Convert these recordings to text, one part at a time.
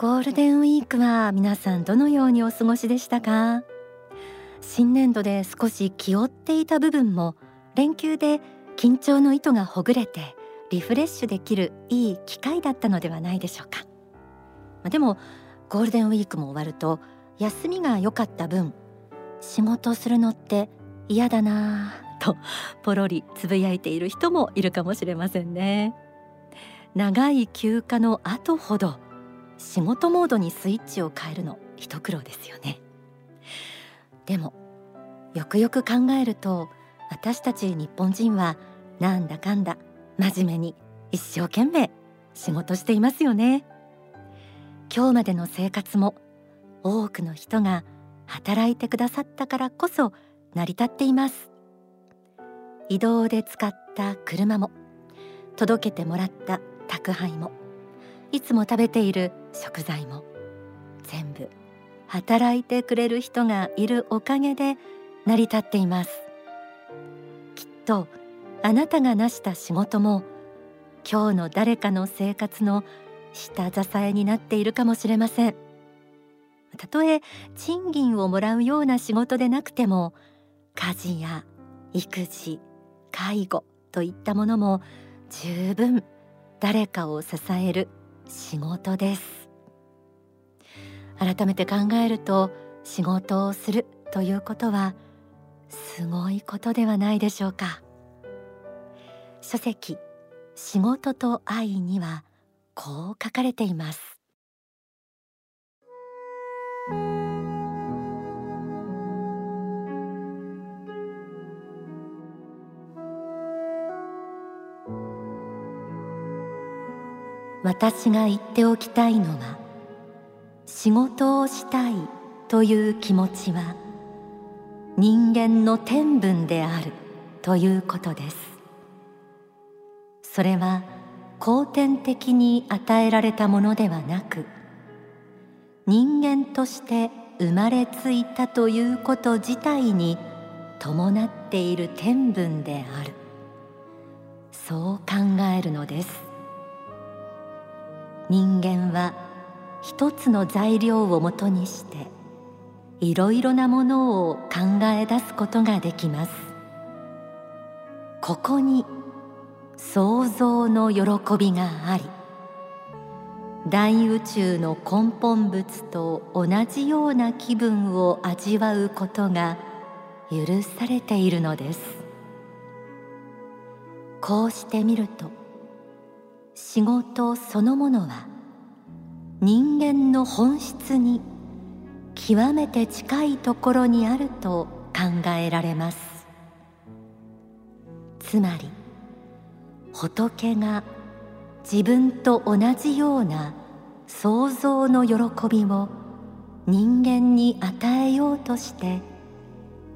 ゴールデンウィークは皆さんどのようにお過ごしでしたか？新年度で少し気負っていた部分も連休で緊張の糸がほぐれてリフレッシュできるいい機会だったのではないでしょうか。までもゴールデンウィークも終わると休みが良かった分仕事するのって嫌だなぁとポロリつぶやいている人もいるかもしれませんね。長い休暇の後ほど仕事モードにスイッチを変えるの一苦労ですよね。でもよくよく考えると私たち日本人はなんだかんだ真面目に一生懸命仕事していますよね。今日までの生活も多くの人が働いてくださったからこそ成り立っています。移動で使った車も届けてもらった宅配もいつも食べている食材も全部働いてくれる人がいるおかげで成り立っています。きっとあなたが成した仕事も今日の誰かの生活の下支えになっているかもしれません。たとえ賃金をもらうような仕事でなくても家事や育児介護といったものも十分誰かを支える仕事です。改めて考えると仕事をするということはすごいことではないでしょうか。書籍仕事と愛にはこう書かれています。私が言っておきたいのは仕事をしたいという気持ちは人間の天分であるということです。それは後天的に与えられたものではなく人間として生まれついたということ自体に伴っている天分である。そう考えるのです。人間は一つの材料をもとにしていろいろなものを考え出すことができます。ここに創造の喜びがあり大宇宙の根本物と同じような気分を味わうことが許されているのです。こうしてみると仕事そのものは人間の本質に極めて近いところにあると考えられます。つまり仏が自分と同じような創造の喜びを人間に与えようとして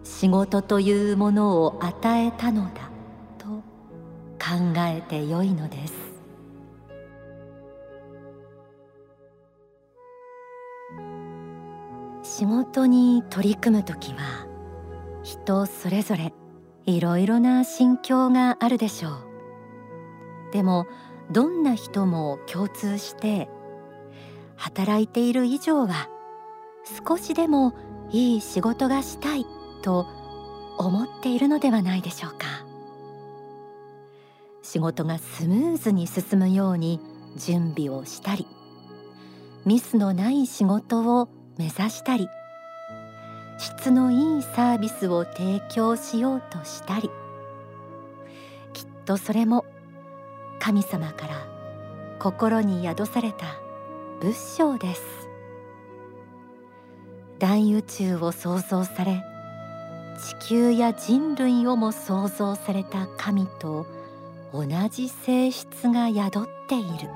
仕事というものを与えたのだと考えてよいのです。仕事に取り組む時は人それぞれいろいろな心境があるでしょう。でもどんな人も共通して働いている以上は少しでもいい仕事がしたいと思っているのではないでしょうか。仕事がスムーズに進むように準備をしたりミスのない仕事を目指したり質のいいサービスを提供しようとしたりきっとそれも神様から心に宿された仏性です。大宇宙を創造され地球や人類をも創造された神と同じ性質が宿っている。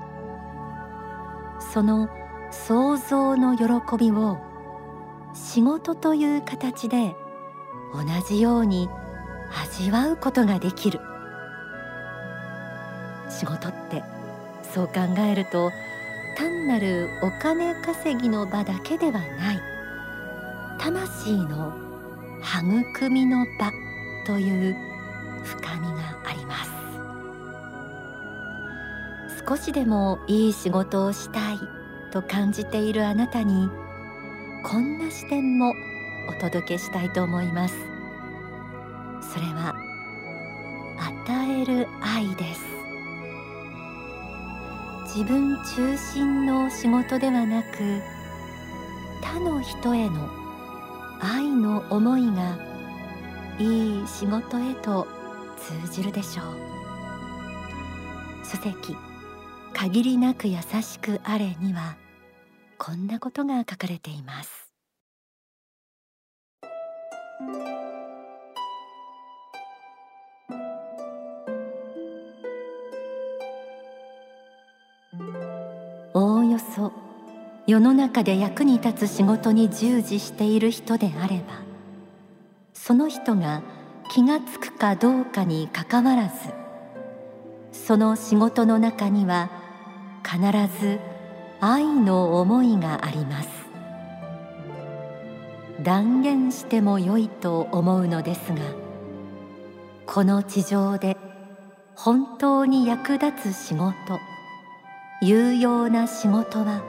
その創造の喜びを仕事という形で同じように味わうことができる。仕事ってそう考えると単なるお金稼ぎの場だけではない。魂の育みの場という深みがあります。少しでもいい仕事をしたい。と感じているあなたにこんな視点もお届けしたいと思います。それは与える愛です。自分中心の仕事ではなく他の人への愛の思いがいい仕事へと通じるでしょう。書籍限りなく優しくあれにはこんなことが書かれています。おおよそ世の中で役に立つ仕事に従事している人であればその人が気がつくかどうかにかかわらずその仕事の中には必ず愛の思いがあります。断言してもよいと思うのですがこの地上で本当に役立つ仕事有用な仕事は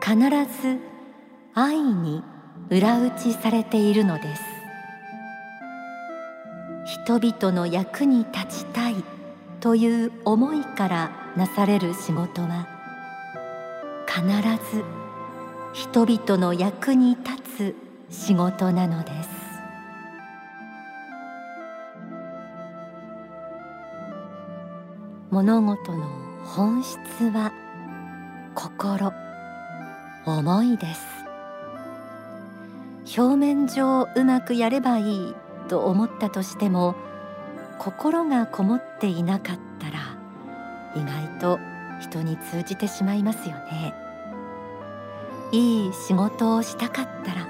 必ず愛に裏打ちされているのです。人々の役に立ちたいという思いからなされる仕事は必ず人々の役に立つ仕事なのです。物事の本質は心思いです。表面上うまくやればいいと思ったとしても心がこもっていなかったら意外と人に通じてしまいますよね。いい仕事をしたかったら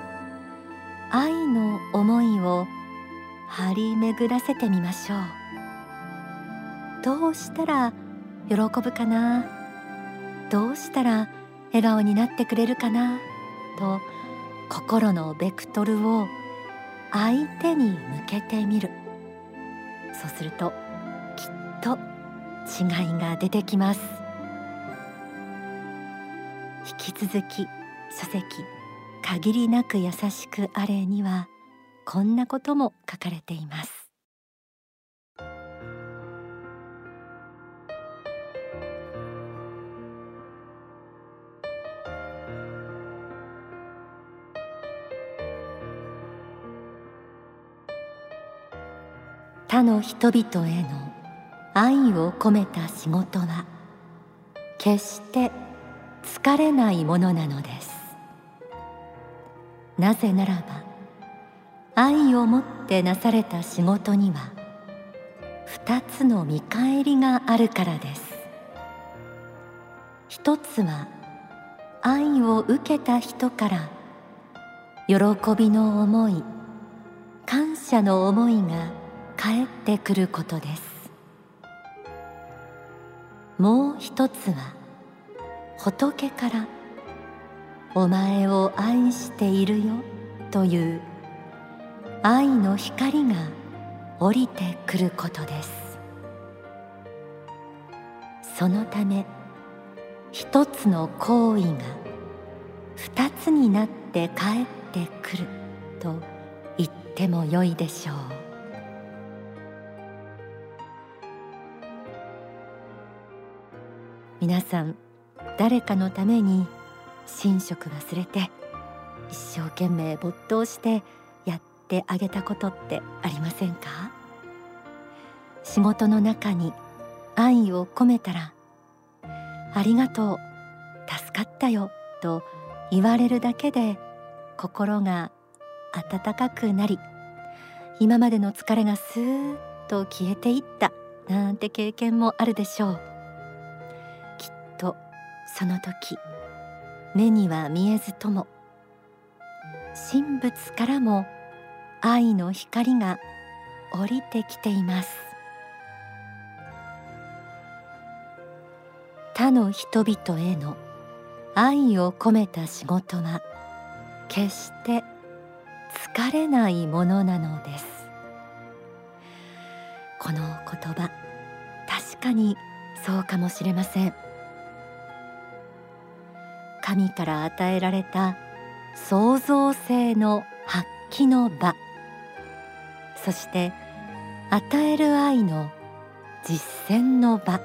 愛の思いを張り巡らせてみましょう。どうしたら喜ぶかな？どうしたら笑顔になってくれるかな？と心のベクトルを相手に向けてみる。そうするときっと違いが出てきます。引き続き書籍限りなく優しくあれにはこんなことも書かれています。他の人々への愛を込めた仕事は決して疲れないものなのです。なぜならば愛を持ってなされた仕事には二つの見返りがあるからです。一つは愛を受けた人から喜びの思い感謝の思いが返ってくることです。もう一つは仏から「お前を愛しているよ」という愛の光が降りてくることです。そのため一つの行為が二つになって帰ってくると言ってもよいでしょう。皆さん誰かのために寝食忘れて一生懸命没頭してやってあげたことってありませんか？仕事の中に愛を込めたらありがとう助かったよと言われるだけで心が温かくなり今までの疲れがスーッと消えていったなんて経験もあるでしょう。その時目には見えずとも神仏からも愛の光が降りてきています。他の人々への愛を込めた仕事は決して疲れないものなのです。この言葉確かにそうかもしれません。神から与えられた創造性の発揮の場。そして与える愛の実践の場。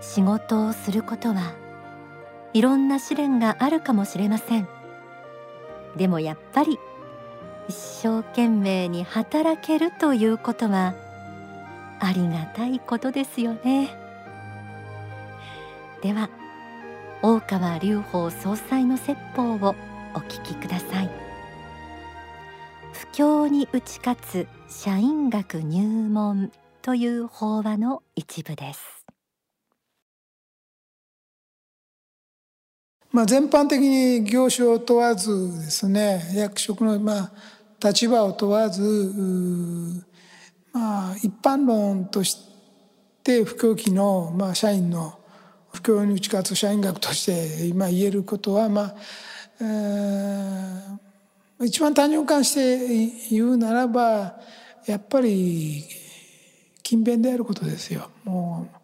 仕事をすることはいろんな試練があるかもしれません。でもやっぱり一生懸命に働けるということはありがたいことですよね。では大川隆法総裁の説法をお聞きください。不況に打ち勝つ社員学入門という法話の一部です。まあ、全般的に業種を問わずですね役職のまあ立場を問わずまあ一般論として不況期のまあ社員の不況に打ち勝つ社員学として今言えることはまあ、えー、一番単純化して言うならばやっぱり勤勉であることですよ。もう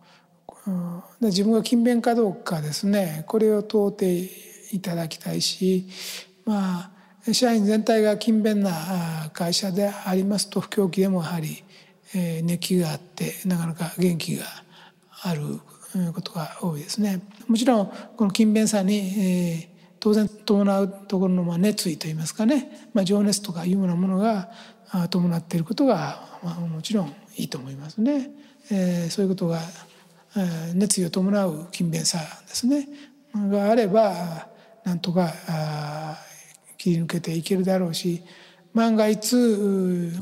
自分が勤勉かどうかですねこれを問うていただきたいしまあ社員全体が勤勉な会社でありますと不況期でもやはり熱気があってなかなか元気があることが多いですね。もちろんこの勤勉さにえ当然伴うところのまあ熱意といいますかね、まあ、情熱とかいうようなものが伴っていることがまあもちろんいいと思いますね。えー、そういうことがえ熱意を伴う勤勉さですねがあればなんとかあ切り抜けていけるだろうし万が一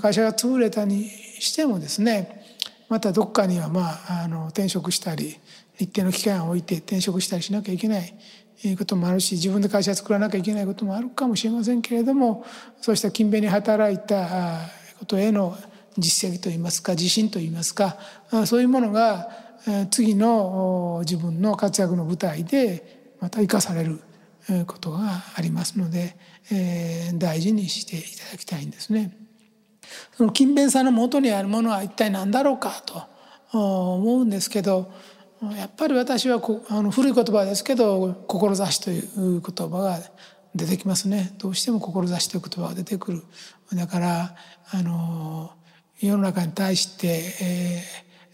会社が潰れたにしてもですねまたどっかにはまああの転職したり一定の期間を置いて転職したりしなきゃいけないこともあるし自分で会社作らなきゃいけないこともあるかもしれませんけれどもそうした勤勉に働いたことへの実績といいますか自信といいますかそういうものが次の自分の活躍の舞台でまた生かされることがありますので、え、大事にしていただきたいんですね。その勤勉さの元にあるものは一体何だろうかと思うんですけどやっぱり私はあの古い言葉ですけど「志」という言葉が出てきますね。どうしても「志」という言葉が出てくる。だからあの世の中に対して、え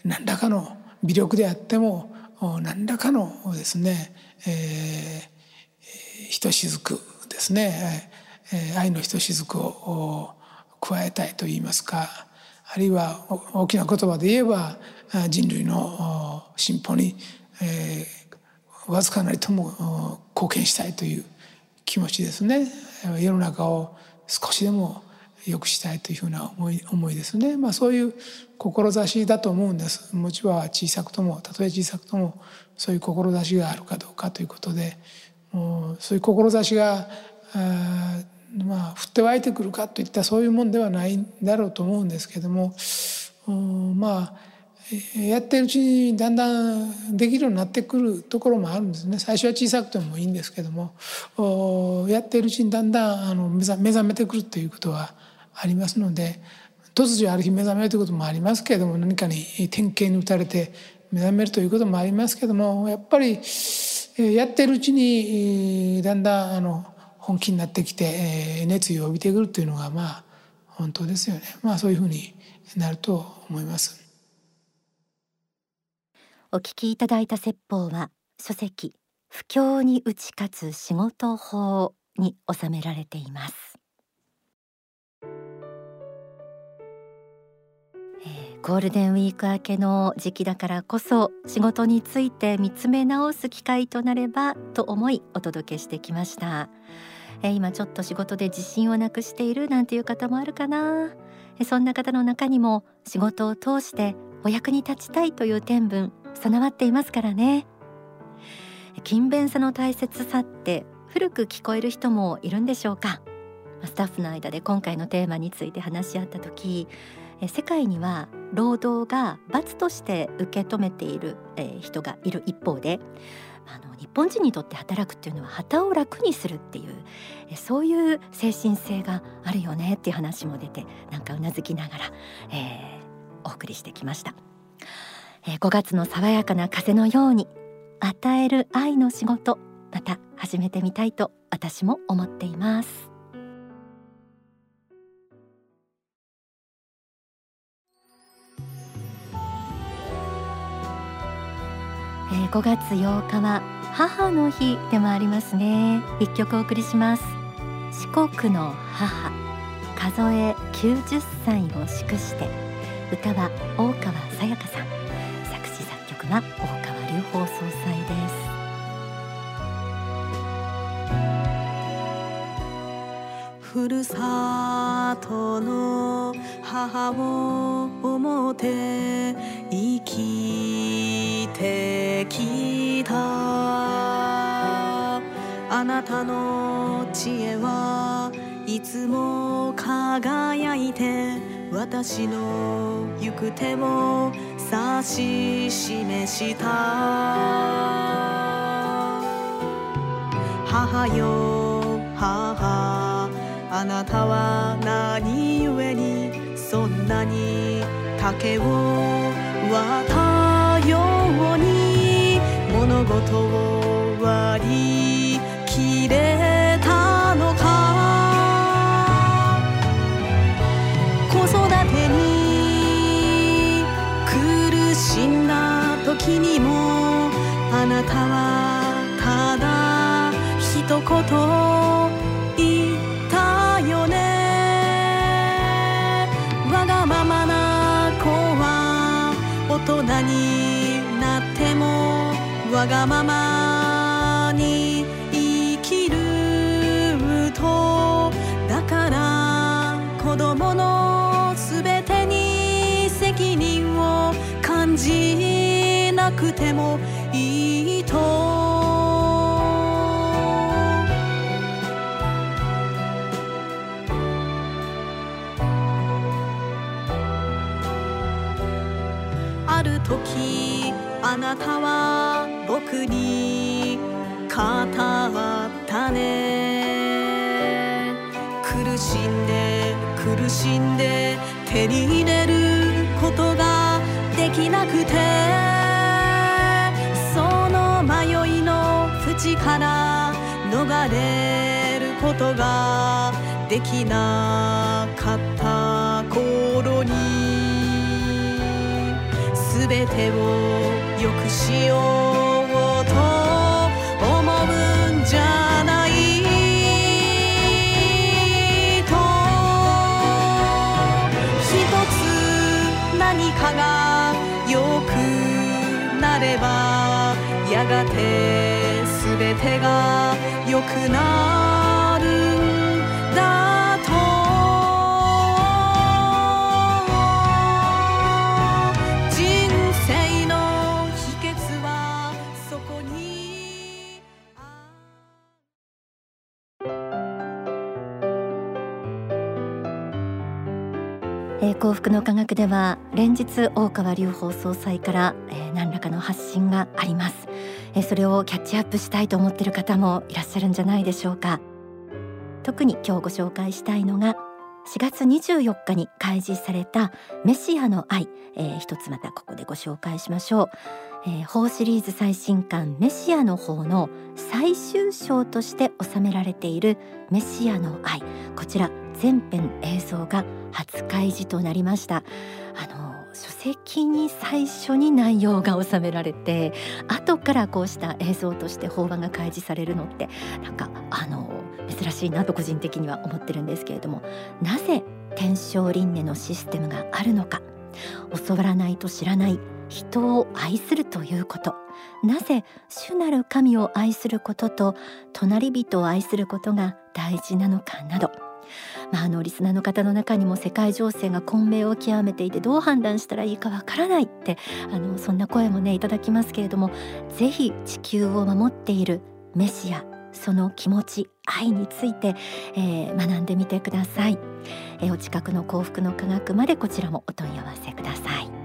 ー、何らかの微力であっても何らかのですね、えー、ひとしずくですね、えー、愛のひとしずくを加えたいといいますか。あるいは大きな言葉で言えば人類の進歩に、えー、わずかなりとも貢献したいという気持ちですね。世の中を少しでも良くしたいというふうな思い思いですね、まあ、そういう志だと思うんです。持ちは小さくともたとえ小さくともそういう志があるかどうかということでもうそういう志があまあ降って湧いてくるかといったそういうもんではないんだろうと思うんですけどもまあやってるうちにだんだんできるようになってくるところもあるんですね最初は小さくてもいいんですけどもやってるうちにだんだんあの目覚めてくるということはありますので突如ある日目覚めるということもありますけれども何かに典型に打たれて目覚めるということもありますけどもやっぱりやってるうちにだんだんあの本気になってきて熱意を帯びてくるというのがまあ本当ですよね。まあそういうふうになると思います。お聞きいただいた説法は書籍不況に打ち勝つ仕事法に収められています。ゴールデンウィーク明けの時期だからこそ仕事について見つめ直す機会となればと思いお届けしてきました、え今ちょっと仕事で自信をなくしているなんていう方もあるかな、えそんな方の中にも仕事を通してお役に立ちたいという天分備わっていますからね。勤勉さの大切さって古く聞こえる人もいるんでしょうか？スタッフの間で今回のテーマについて話し合った時世界には労働が罰として受け止めている人がいる一方であの日本人にとって働くっていうのは旗を楽にするっていうそういう精神性があるよねっていう話も出てなんかうなずきながら、えー、お送りしてきました、え、5月の爽やかな風のように与える愛の仕事また始めてみたいと私も思っています。えー、5月8日は母の日でもありますね。一曲お送りします。四国の母数え90歳を祝して歌は大川さやかさん。詞作曲は大川隆法総裁です。ふるさとの母を思って生きてきた。あなたの知恵はいつも輝いて私の行く手をし示した。母よ母あなたは何故にそんなに竹を割ったように物事をだ時にもあなたはただ一言言ったよね。わがままな子は大人になってもわがままに生きると。だから子供のすべてに責任を感じなくてもいいと。ある時あなたは僕に語ったね。苦しんで苦しんで手に入れることができなくて。から逃れることができなかった頃にすべてを良くしようと思うんじゃない。と一つ何かが良くなればやがてすべてが良くなるんだと人生の秘訣はそこにえー幸福の科学では連日大川隆法総裁から、えー何らかの発信があります、えそれをキャッチアップしたいと思っている方もいらっしゃるんじゃないでしょうか。特に今日ご紹介したいのが4月24日に開示されたメシアの愛、えー一つまたここでご紹介しましょう、えー、法シリーズ最新刊メシアの方の最終章として収められているメシアの愛。こちら全編映像が初開示となりました。あの書籍に最初に内容が収められて後からこうした映像として法話が開示されるのってなんかあの珍しいなと個人的には思ってるんですけれどもなぜ天正輪廻のシステムがあるのか教わらないと知らない人を愛するということなぜ主なる神を愛することと隣人を愛することが大事なのかなどまあ、あのリスナーの方の中にも世界情勢が混迷を極めていてどう判断したらいいかわからないってあのそんな声もねいただきますけれどもぜひ地球を守っているメシアその気持ち愛について、えー学んでみてください、えーお近くの幸福の科学までこちらもお問い合わせください。